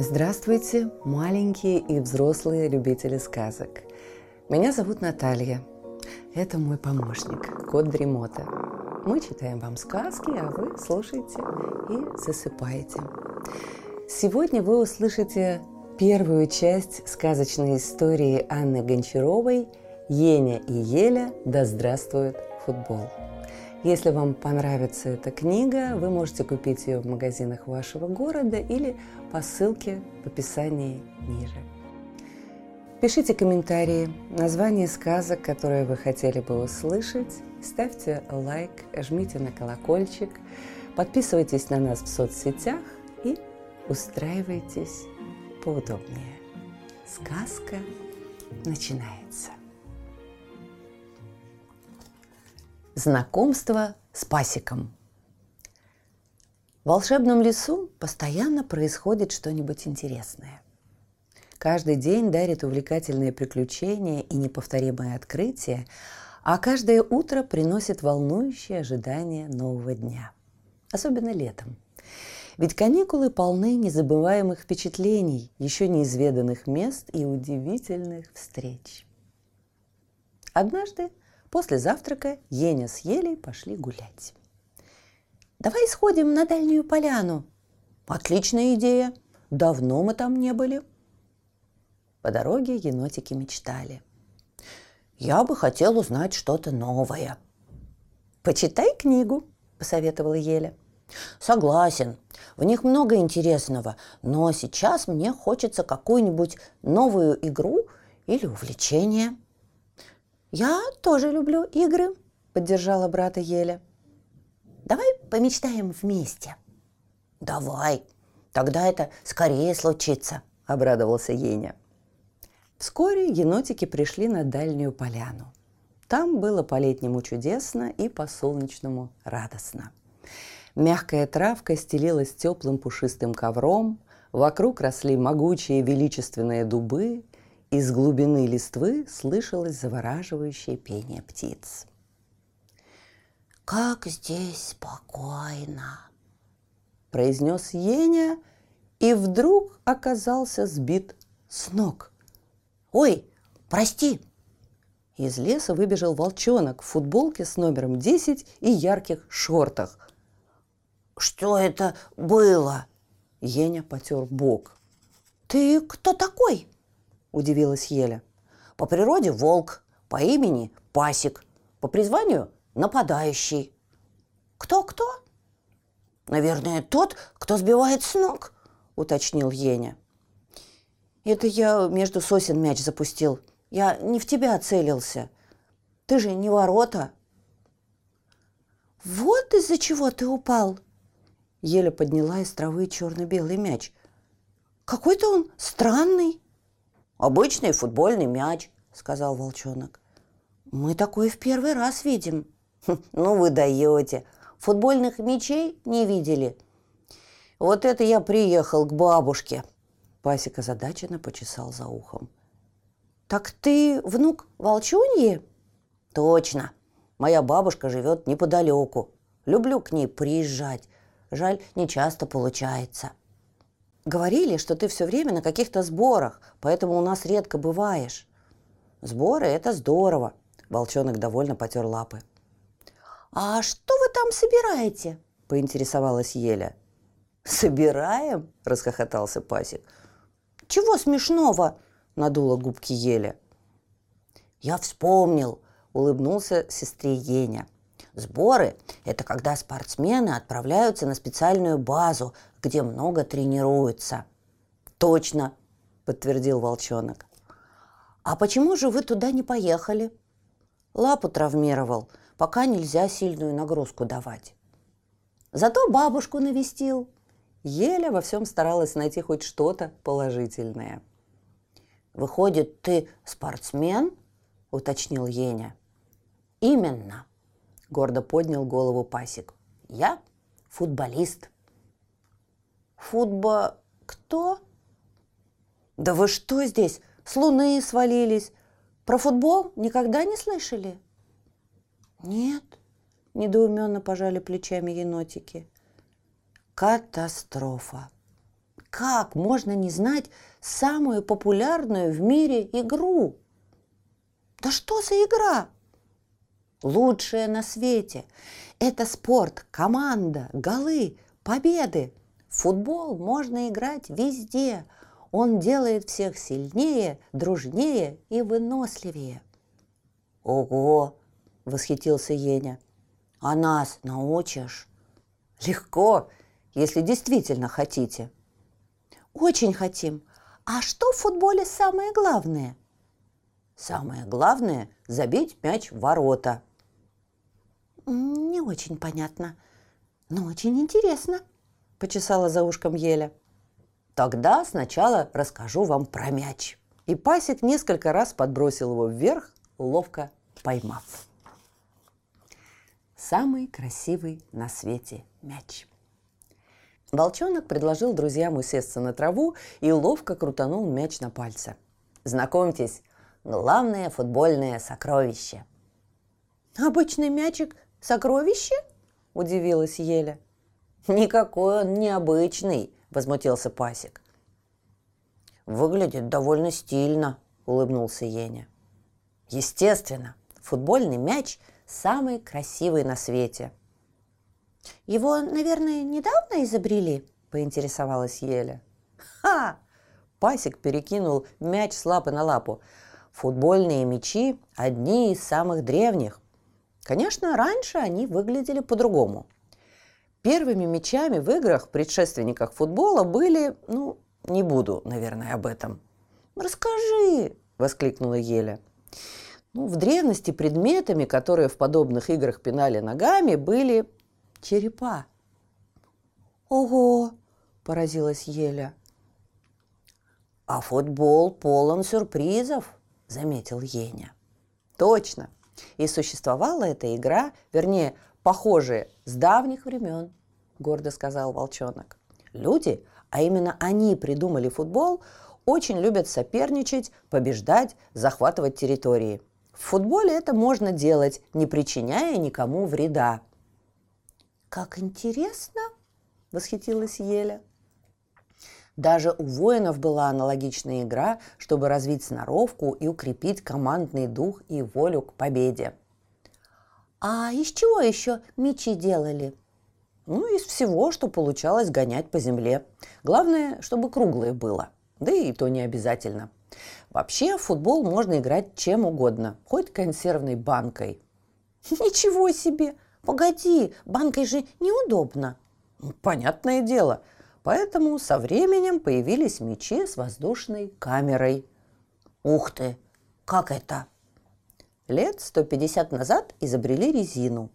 Здравствуйте, маленькие и взрослые любители сказок. Меня зовут Наталья. Это мой помощник, кот Дремота. Мы читаем вам сказки, а вы слушаете и засыпаете. Сегодня вы услышите первую часть сказочной истории Анны Гончаровой «Еня и Еля, да здравствует футбол». Если вам понравится эта книга, вы можете купить ее в магазинах вашего города или по ссылке в описании ниже. Пишите комментарии, название сказок, которые вы хотели бы услышать, ставьте лайк, жмите на колокольчик, подписывайтесь на нас в соцсетях и устраивайтесь поудобнее. Сказка начинается. Знакомство с пасиком. В волшебном лесу постоянно происходит что-нибудь интересное. Каждый день дарит увлекательные приключения и неповторимые открытия, а каждое утро приносит волнующее ожидание нового дня. Особенно летом. Ведь каникулы полны незабываемых впечатлений, еще неизведанных мест и удивительных встреч. Однажды После завтрака Еня с Елей пошли гулять. «Давай сходим на дальнюю поляну». «Отличная идея. Давно мы там не были». По дороге енотики мечтали. «Я бы хотел узнать что-то новое». «Почитай книгу», – посоветовала Еля. Согласен, в них много интересного, но сейчас мне хочется какую-нибудь новую игру или увлечение. «Я тоже люблю игры», – поддержала брата Еля. «Давай помечтаем вместе». «Давай, тогда это скорее случится», – обрадовался Еня. Вскоре енотики пришли на дальнюю поляну. Там было по-летнему чудесно и по-солнечному радостно. Мягкая травка стелилась теплым пушистым ковром, вокруг росли могучие величественные дубы – из глубины листвы слышалось завораживающее пение птиц. «Как здесь спокойно!» – произнес Еня и вдруг оказался сбит с ног. «Ой, прости!» Из леса выбежал волчонок в футболке с номером 10 и ярких шортах. «Что это было?» Еня потер бок. «Ты кто такой?» – удивилась Еля. «По природе волк, по имени пасик, по призванию нападающий». «Кто-кто?» «Наверное, тот, кто сбивает с ног», – уточнил Еня. «Это я между сосен мяч запустил. Я не в тебя целился. Ты же не ворота». «Вот из-за чего ты упал!» Еля подняла из травы черно-белый мяч. «Какой-то он странный!» «Обычный футбольный мяч», — сказал волчонок. «Мы такой в первый раз видим». «Хм, «Ну вы даете. Футбольных мячей не видели?» «Вот это я приехал к бабушке», — Пасик озадаченно почесал за ухом. «Так ты внук волчуньи?» «Точно. Моя бабушка живет неподалеку. Люблю к ней приезжать. Жаль, не часто получается». Говорили, что ты все время на каких-то сборах, поэтому у нас редко бываешь. Сборы – это здорово. Волчонок довольно потер лапы. «А что вы там собираете?» – поинтересовалась Еля. «Собираем?» – расхохотался Пасик. «Чего смешного?» – надула губки Еля. «Я вспомнил», – улыбнулся сестре Еня – Сборы – это когда спортсмены отправляются на специальную базу, где много тренируются. Точно, подтвердил волчонок. А почему же вы туда не поехали? Лапу травмировал, пока нельзя сильную нагрузку давать. Зато бабушку навестил. Еле во всем старалась найти хоть что-то положительное. «Выходит, ты спортсмен?» – уточнил Еня. «Именно», – гордо поднял голову Пасик. «Я футболист». «Футбо... кто?» «Да вы что здесь? С луны свалились. Про футбол никогда не слышали?» «Нет», – недоуменно пожали плечами енотики. «Катастрофа! как можно не знать самую популярную в мире игру? Да что за игра? Лучшая на свете. Это спорт, команда, голы, победы. футбол можно играть везде. Он делает всех сильнее, дружнее и выносливее. Ого! восхитился Еня. А нас научишь? Легко, если действительно хотите. Очень хотим. А что в футболе самое главное? Самое главное – забить мяч в ворота. Не очень понятно, но очень интересно, почесала за ушком Еля. Тогда сначала расскажу вам про мяч. И Пасик несколько раз подбросил его вверх, ловко поймав. Самый красивый на свете мяч. Волчонок предложил друзьям усесться на траву и ловко крутанул мяч на пальце. Знакомьтесь, главное футбольное сокровище. Обычный мячик – сокровище? Удивилась Еля. Никакой он необычный, возмутился Пасик. Выглядит довольно стильно, улыбнулся Еня. Естественно, футбольный мяч самый красивый на свете. Его, наверное, недавно изобрели, поинтересовалась Еля. Ха! Пасик перекинул мяч с лапы на лапу. Футбольные мячи – одни из самых древних. Конечно, раньше они выглядели по-другому. Первыми мячами в играх, предшественниках футбола, были, ну, не буду, наверное, об этом. «Расскажи!» – воскликнула Еля. Ну, в древности предметами, которые в подобных играх пинали ногами, были черепа. «Ого!» – поразилась Еля. «А футбол полон сюрпризов», – заметил Еня. «Точно. И существовала эта игра, вернее, похожая, с давних времен», – гордо сказал волчонок. «Люди, а именно они придумали футбол, очень любят соперничать, побеждать, захватывать территории. В футболе это можно делать, не причиняя никому вреда. «Как интересно!» – восхитилась Еля. Даже у воинов была аналогичная игра, чтобы развить сноровку и укрепить командный дух и волю к победе. А из чего еще мечи делали? Ну, из всего, что получалось гонять по земле. Главное, чтобы круглое было. Да и то не обязательно. Вообще в футбол можно играть чем угодно, хоть консервной банкой. Ничего себе! Погоди, банкой же неудобно. Ну, понятное дело. Поэтому со временем появились мечи с воздушной камерой. Ух ты! Как это? Лет 150 назад изобрели резину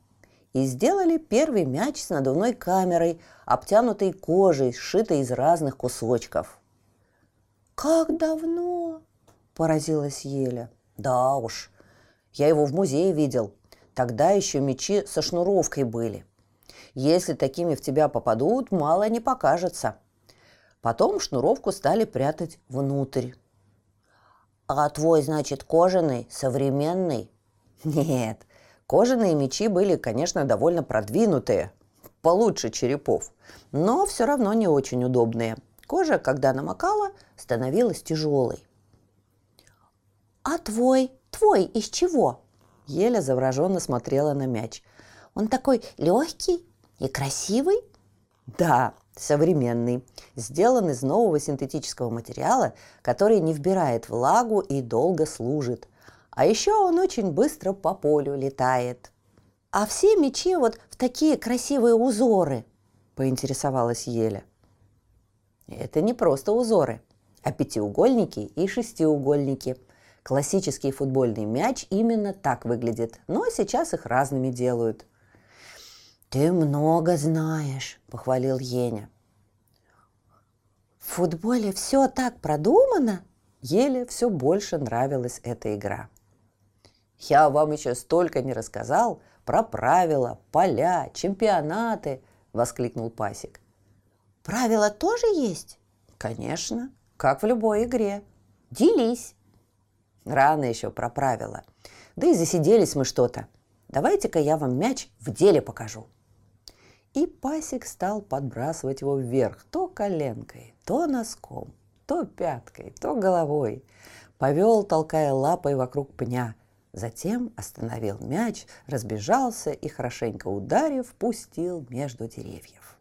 и сделали первый мяч с надувной камерой, обтянутой кожей, сшитой из разных кусочков. «Как давно?» – поразилась Еля. «Да уж, я его в музее видел. Тогда еще мечи со шнуровкой были. Если такими в тебя попадут, мало не покажется. Потом шнуровку стали прятать внутрь. А твой, значит, кожаный, современный? Нет, кожаные мечи были, конечно, довольно продвинутые, получше черепов, но все равно не очень удобные. Кожа, когда намокала, становилась тяжелой. «А твой? Твой из чего?» Еля завороженно смотрела на мяч. «Он такой легкий и красивый?» «Да, современный. Сделан из нового синтетического материала, который не вбирает влагу и долго служит. А еще он очень быстро по полю летает». «А все мечи вот в такие красивые узоры?» – поинтересовалась Еля. Это не просто узоры, а пятиугольники и шестиугольники – Классический футбольный мяч именно так выглядит, но сейчас их разными делают. «Ты много знаешь», – похвалил Еня. В футболе все так продумано. Еле все больше нравилась эта игра. Я вам еще столько не рассказал про правила, поля, чемпионаты, воскликнул Пасик. Правила тоже есть? Конечно, как в любой игре. Делись. Рано еще про правила. Да и засиделись мы что-то. Давайте-ка я вам мяч в деле покажу. И пасик стал подбрасывать его вверх то коленкой, то носком, то пяткой, то головой. Повел, толкая лапой вокруг пня. Затем остановил мяч, разбежался и, хорошенько ударив, пустил между деревьев.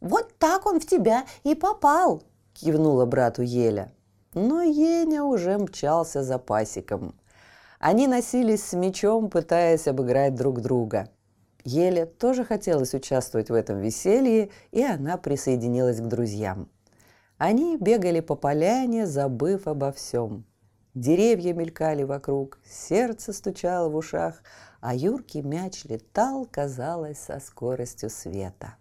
«Вот так он в тебя и попал!» – кивнула брату Еля. Но Еня уже мчался за пасиком. Они носились с мечом, пытаясь обыграть друг друга. Еле тоже хотелось участвовать в этом веселье, и она присоединилась к друзьям. Они бегали по поляне, забыв обо всем. Деревья мелькали вокруг, сердце стучало в ушах, а юркий мяч летал, казалось, со скоростью света.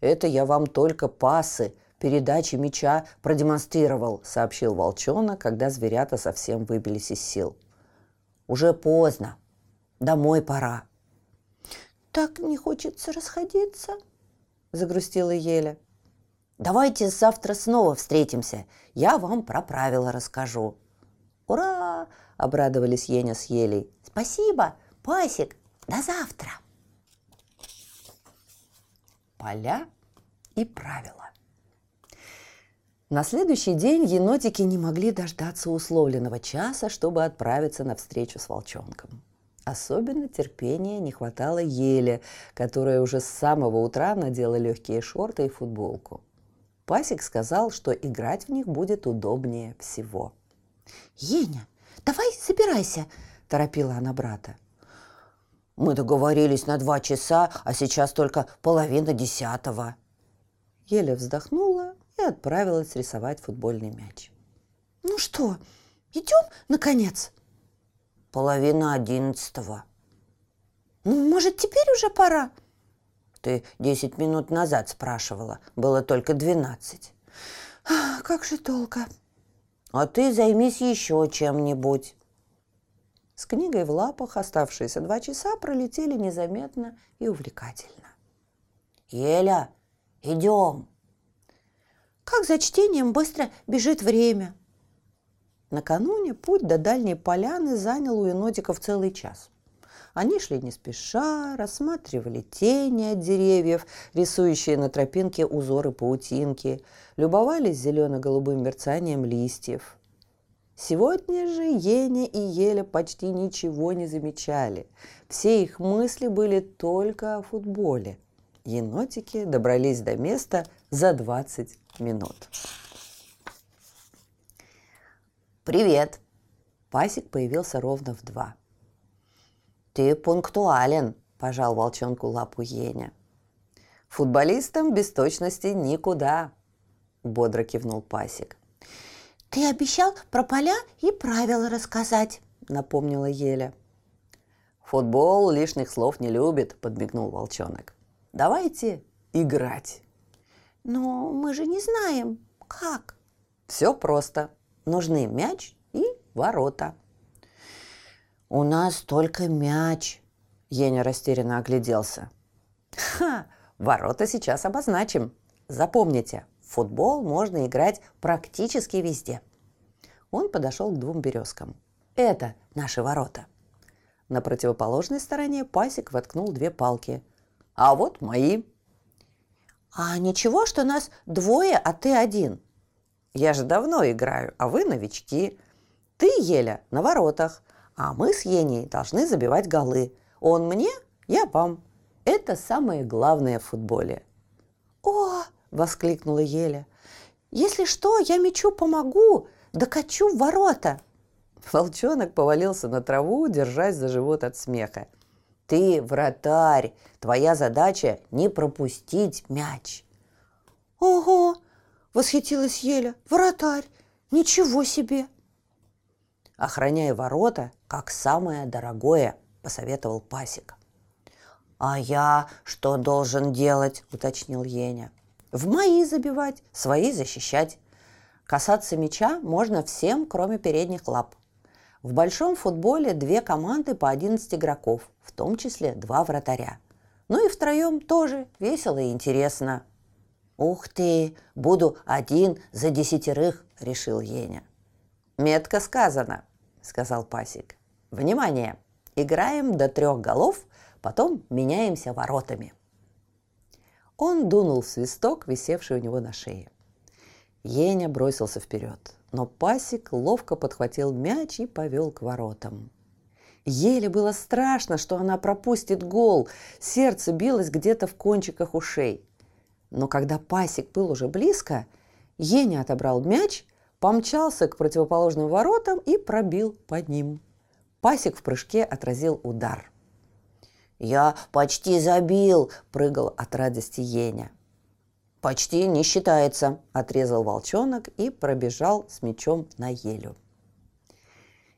«Это я вам только пасы, передачи мяча продемонстрировал», — сообщил волчонок, когда зверята совсем выбились из сил. «Уже поздно. Домой пора». «Так не хочется расходиться», — загрустила Еля. «Давайте завтра снова встретимся. Я вам про правила расскажу». «Ура!» – обрадовались Еня с Елей. «Спасибо, Пасик! До завтра!» Поля и правила. На следующий день енотики не могли дождаться условленного часа, чтобы отправиться на встречу с волчонком. Особенно терпения не хватало Еле, которая уже с самого утра надела легкие шорты и футболку. Пасик сказал, что играть в них будет удобнее всего. «Еня, давай собирайся!» – торопила она брата. «Мы договорились на два часа, а сейчас только половина десятого». Еля вздохнула и отправилась рисовать футбольный мяч. «Ну что, идем, наконец?» «Половина одиннадцатого». «Ну, может, теперь уже пора?» Ты десять минут назад спрашивала. Было только двенадцать. Как же долго. А ты займись еще чем-нибудь. С книгой в лапах оставшиеся два часа пролетели незаметно и увлекательно. «Еля, идем!» Как за чтением быстро бежит время. Накануне путь до дальней поляны занял у енотиков целый час – они шли не спеша, рассматривали тени от деревьев, рисующие на тропинке узоры паутинки, любовались зелено-голубым мерцанием листьев. Сегодня же Еня и Еля почти ничего не замечали. Все их мысли были только о футболе. Енотики добрались до места за 20 минут. «Привет!» Пасик появился ровно в два – «Ты пунктуален», – пожал волчонку лапу Еня. «Футболистам без точности никуда», – бодро кивнул Пасик. «Ты обещал про поля и правила рассказать», – напомнила Еля. «Футбол лишних слов не любит», – подмигнул волчонок. «Давайте играть». «Но мы же не знаем, как». «Все просто. Нужны мяч и ворота». «У нас только мяч», – Еня растерянно огляделся. «Ха! Ворота сейчас обозначим. Запомните, в футбол можно играть практически везде». Он подошел к двум березкам. «Это наши ворота». На противоположной стороне пасек воткнул две палки. «А вот мои». «А ничего, что нас двое, а ты один?» «Я же давно играю, а вы новички. Ты, Еля, на воротах, а мы с Еней должны забивать голы. Он мне, я вам. Это самое главное в футболе. «О!» – воскликнула Еля. «Если что, я мячу помогу, докачу в ворота!» Волчонок повалился на траву, держась за живот от смеха. «Ты вратарь! Твоя задача – не пропустить мяч!» «Ого!» – восхитилась Еля. «Вратарь! Ничего себе!» Охраняй ворота, как самое дорогое», – посоветовал Пасик. «А я что должен делать?» – уточнил Еня. «В мои забивать, свои защищать. Касаться мяча можно всем, кроме передних лап. В большом футболе две команды по 11 игроков, в том числе два вратаря. Ну и втроем тоже весело и интересно». «Ух ты, буду один за десятерых», – решил Еня. «Метко сказано», — сказал Пасик. «Внимание! Играем до трех голов, Потом меняемся воротами. Он дунул в свисток, висевший у него на шее. Еня бросился вперед, но пасик ловко подхватил мяч и повел к воротам. Еле было страшно, что она пропустит гол. Сердце билось где-то в кончиках ушей. Но когда пасик был уже близко, Еня отобрал мяч, помчался к противоположным воротам и пробил по ним. Пасик в прыжке отразил удар. «Я почти забил!» – прыгал от радости Еня. «Почти не считается», – отрезал волчонок и пробежал с мячом на елю.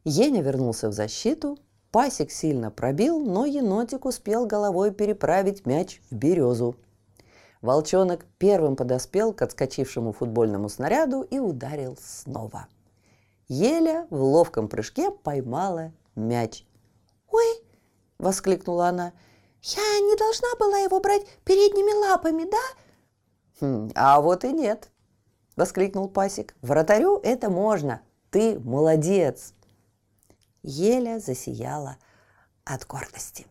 Еня вернулся в защиту, Пасик сильно пробил, но енотик успел головой переправить мяч в березу. Волчонок первым подоспел к отскочившему футбольному снаряду и ударил снова. Еля в ловком прыжке поймала мяч. «Ой!» – воскликнула она. «Я не должна была его брать передними лапами, да?» «Хм, «А вот и нет!» – воскликнул Пасик. «Вратарю это можно! Ты молодец!» Еля засияла от гордости.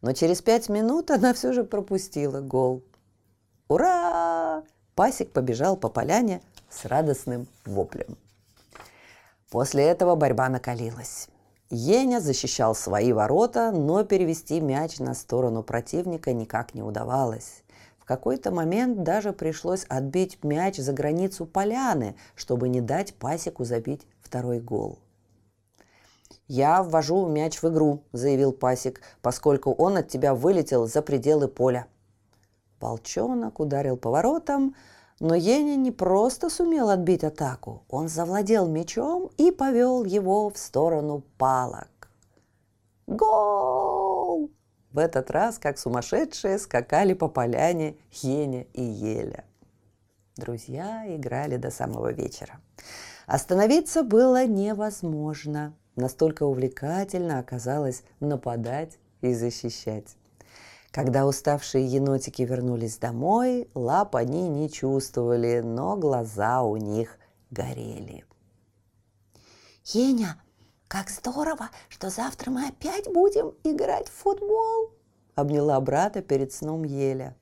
Но через пять минут она все же пропустила гол. «Ура!» Пасик побежал по поляне с радостным воплем. После этого борьба накалилась. Еня защищал свои ворота, но перевести мяч на сторону противника никак не удавалось. В какой-то момент даже пришлось отбить мяч за границу поляны, чтобы не дать Пасику забить второй гол. «Я ввожу мяч в игру», – заявил Пасик, поскольку он от тебя вылетел за пределы поля. Волчонок ударил по воротам, но Еня не просто сумел отбить атаку, он завладел мячом и повел его в сторону палок. Гол! В этот раз, как сумасшедшие, скакали по поляне Еня и Еля. Друзья играли до самого вечера. Остановиться было невозможно. Настолько увлекательно оказалось нападать и защищать. Когда уставшие енотики вернулись домой, лап они не чувствовали, но глаза у них горели. «Еня, как здорово, что завтра мы опять будем играть в футбол!» обняла брата перед сном Еля.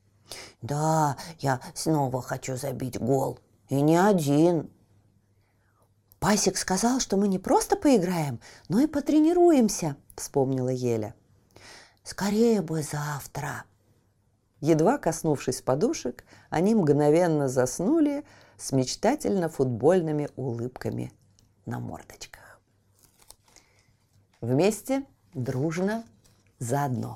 «Да, я снова хочу забить гол. И не один!» «Пасик сказал, что мы не просто поиграем, но и потренируемся», — вспомнила Еля. «Скорее бы завтра!» Едва коснувшись подушек, они мгновенно заснули с мечтательно-футбольными улыбками на мордочках. Вместе, дружно, заодно.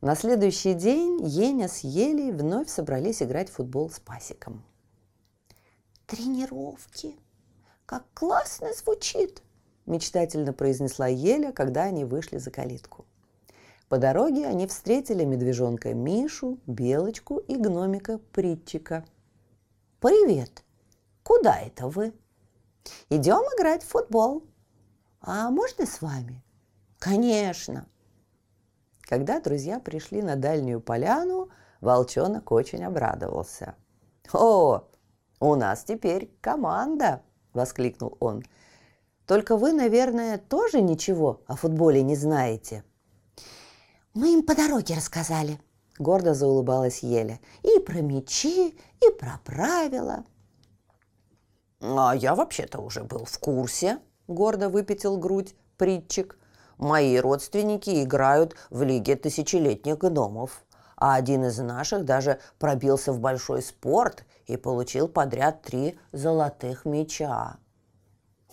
На следующий день Еня с Елей вновь собрались играть в футбол с Пасиком. «Тренировки!» Как классно звучит!» – мечтательно произнесла Еля, когда они вышли за калитку. По дороге они встретили медвежонка Мишу, Белочку и гномика Притчика. «Привет! Куда это вы?» «Идем играть в футбол. А можно с вами?» «Конечно!» Когда друзья пришли на дальнюю поляну, волчонок очень обрадовался. «О, у нас теперь команда!» воскликнул он. Только вы, наверное, тоже ничего о футболе не знаете. Мы им по дороге рассказали, гордо заулыбалась Еля. И про мячи, и про правила. А я вообще-то уже был в курсе, гордо выпятил грудь притчик. Мои родственники играют в Лиге тысячелетних гномов, а один из наших даже пробился в большой спорт и получил подряд три золотых меча.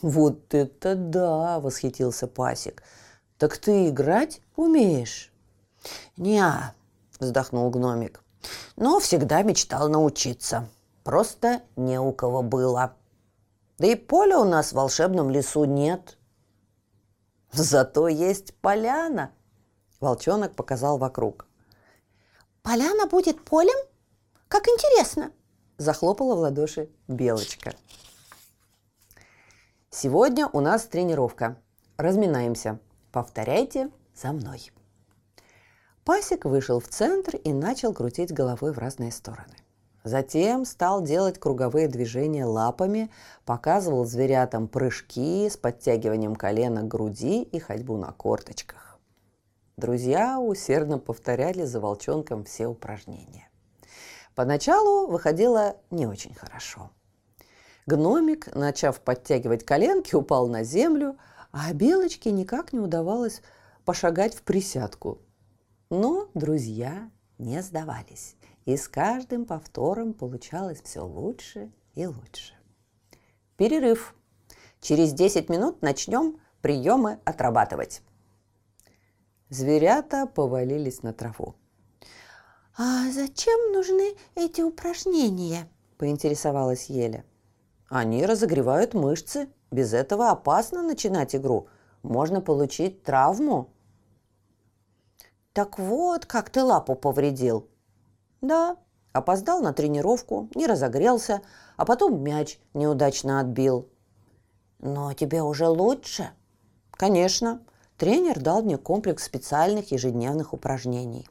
«Вот это да!» – восхитился Пасик. «Так ты играть умеешь?» «Не-а», вздохнул гномик. «Но всегда мечтал научиться. Просто не у кого было. Да и поля у нас в волшебном лесу нет». «Зато есть поляна!» Волчонок показал вокруг. «Поляна будет полем? Как интересно!» захлопала в ладоши Белочка. Сегодня у нас тренировка. Разминаемся. Повторяйте за мной. Пасик вышел в центр и начал крутить головой в разные стороны. Затем стал делать круговые движения лапами, показывал зверятам прыжки с подтягиванием колена к груди и ходьбу на корточках. Друзья усердно повторяли за волчонком все упражнения. Поначалу выходило не очень хорошо. Гномик, начав подтягивать коленки, упал на землю, а Белочке никак не удавалось пошагать в присядку. Но друзья не сдавались, и с каждым повтором получалось все лучше и лучше. Перерыв. Через 10 минут начнем приемы отрабатывать. Зверята повалились на траву. «А зачем нужны эти упражнения?» – поинтересовалась Еля. Они разогревают мышцы. Без этого опасно начинать игру. Можно получить травму. Так вот, как ты лапу повредил. Да, опоздал на тренировку, не разогрелся, а потом мяч неудачно отбил. Но тебе уже лучше? Конечно. Тренер дал мне комплекс специальных ежедневных упражнений.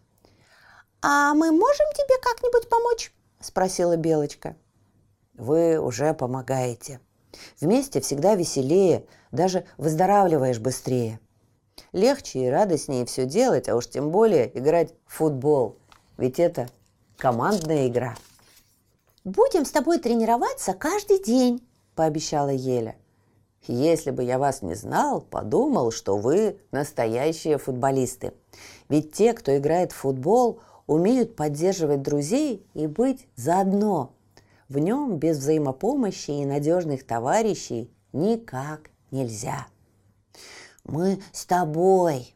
«А мы можем тебе как-нибудь помочь?» – спросила Белочка. «Вы уже помогаете. Вместе всегда веселее, даже выздоравливаешь быстрее. Легче и радостнее все делать, а уж тем более играть в футбол. Ведь это командная игра». «Будем с тобой тренироваться каждый день», – пообещала Еля. Если бы я вас не знал, подумал, что вы настоящие футболисты. Ведь те, кто играет в футбол, умеют поддерживать друзей и быть заодно. В нем без взаимопомощи и надежных товарищей никак нельзя. Мы с тобой.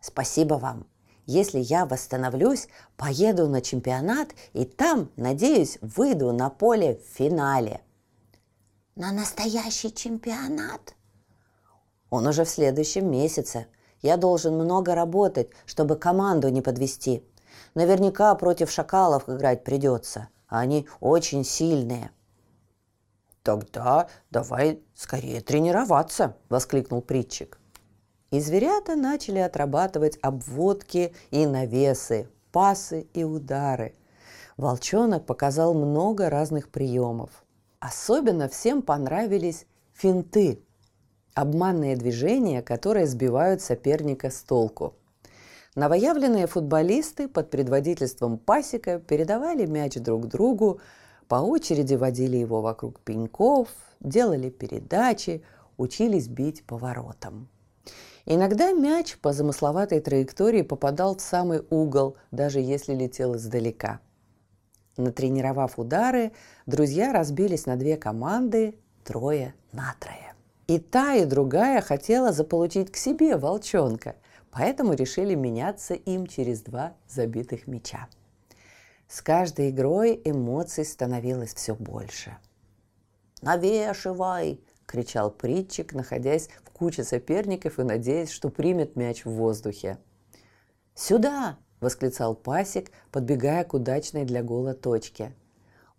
Спасибо вам. Если я восстановлюсь, поеду на чемпионат и там, надеюсь, выйду на поле в финале – на настоящий чемпионат? Он уже в следующем месяце. Я должен много работать, чтобы команду не подвести. Наверняка против шакалов играть придется. А они очень сильные. Тогда давай скорее тренироваться, воскликнул притчик. И зверята начали отрабатывать обводки и навесы, пасы и удары. Волчонок показал много разных приемов – Особенно всем понравились финты – обманные движения, которые сбивают соперника с толку. Новоявленные футболисты под предводительством пасека передавали мяч друг другу, по очереди водили его вокруг пеньков, делали передачи, учились бить поворотом. Иногда мяч по замысловатой траектории попадал в самый угол, даже если летел издалека – Натренировав удары, друзья разбились на две команды, трое на трое. И та, и другая хотела заполучить к себе волчонка, поэтому решили меняться им через два забитых мяча. С каждой игрой эмоций становилось все больше. «Навешивай!» – кричал притчик, находясь в куче соперников и надеясь, что примет мяч в воздухе. «Сюда!» – восклицал пасек, подбегая к удачной для гола точке.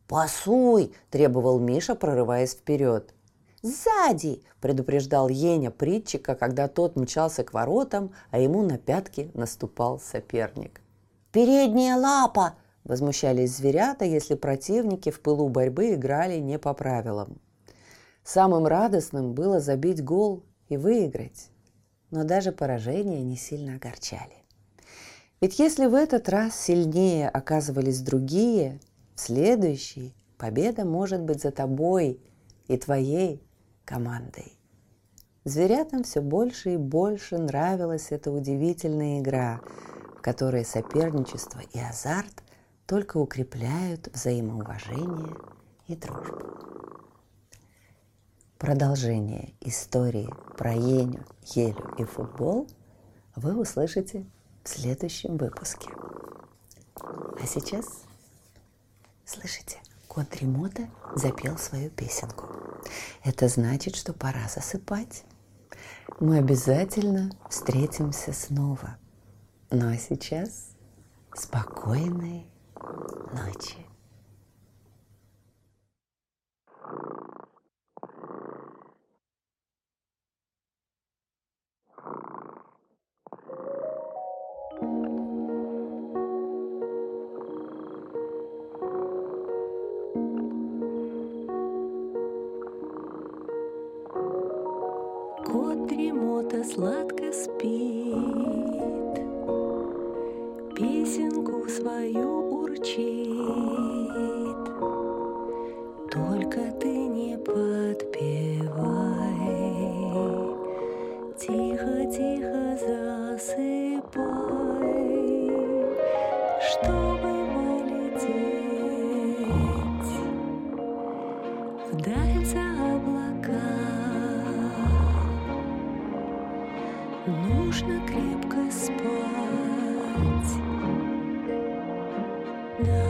«Пасуй!» – требовал Миша, прорываясь вперед. «Сзади!» – предупреждал Еня притчика, когда тот мчался к воротам, а ему на пятки наступал соперник. «Передняя лапа!» – возмущались зверята, если противники в пылу борьбы играли не по правилам. Самым радостным было забить гол и выиграть, но даже поражения не сильно огорчали. Ведь если в этот раз сильнее оказывались другие, в следующий победа может быть за тобой и твоей командой. Зверятам все больше и больше нравилась эта удивительная игра, в которой соперничество и азарт только укрепляют взаимоуважение и дружбу. Продолжение истории про Еню, Елю и футбол вы услышите в следующем выпуске. А сейчас, слышите, кот Ремота запел свою песенку. Это значит, что пора засыпать. Мы обязательно встретимся снова. Ну а сейчас спокойной ночи. Кот дремота сладко спит, песенку свою урчит. Только ты не подпевай, тихо-тихо засыпай, No.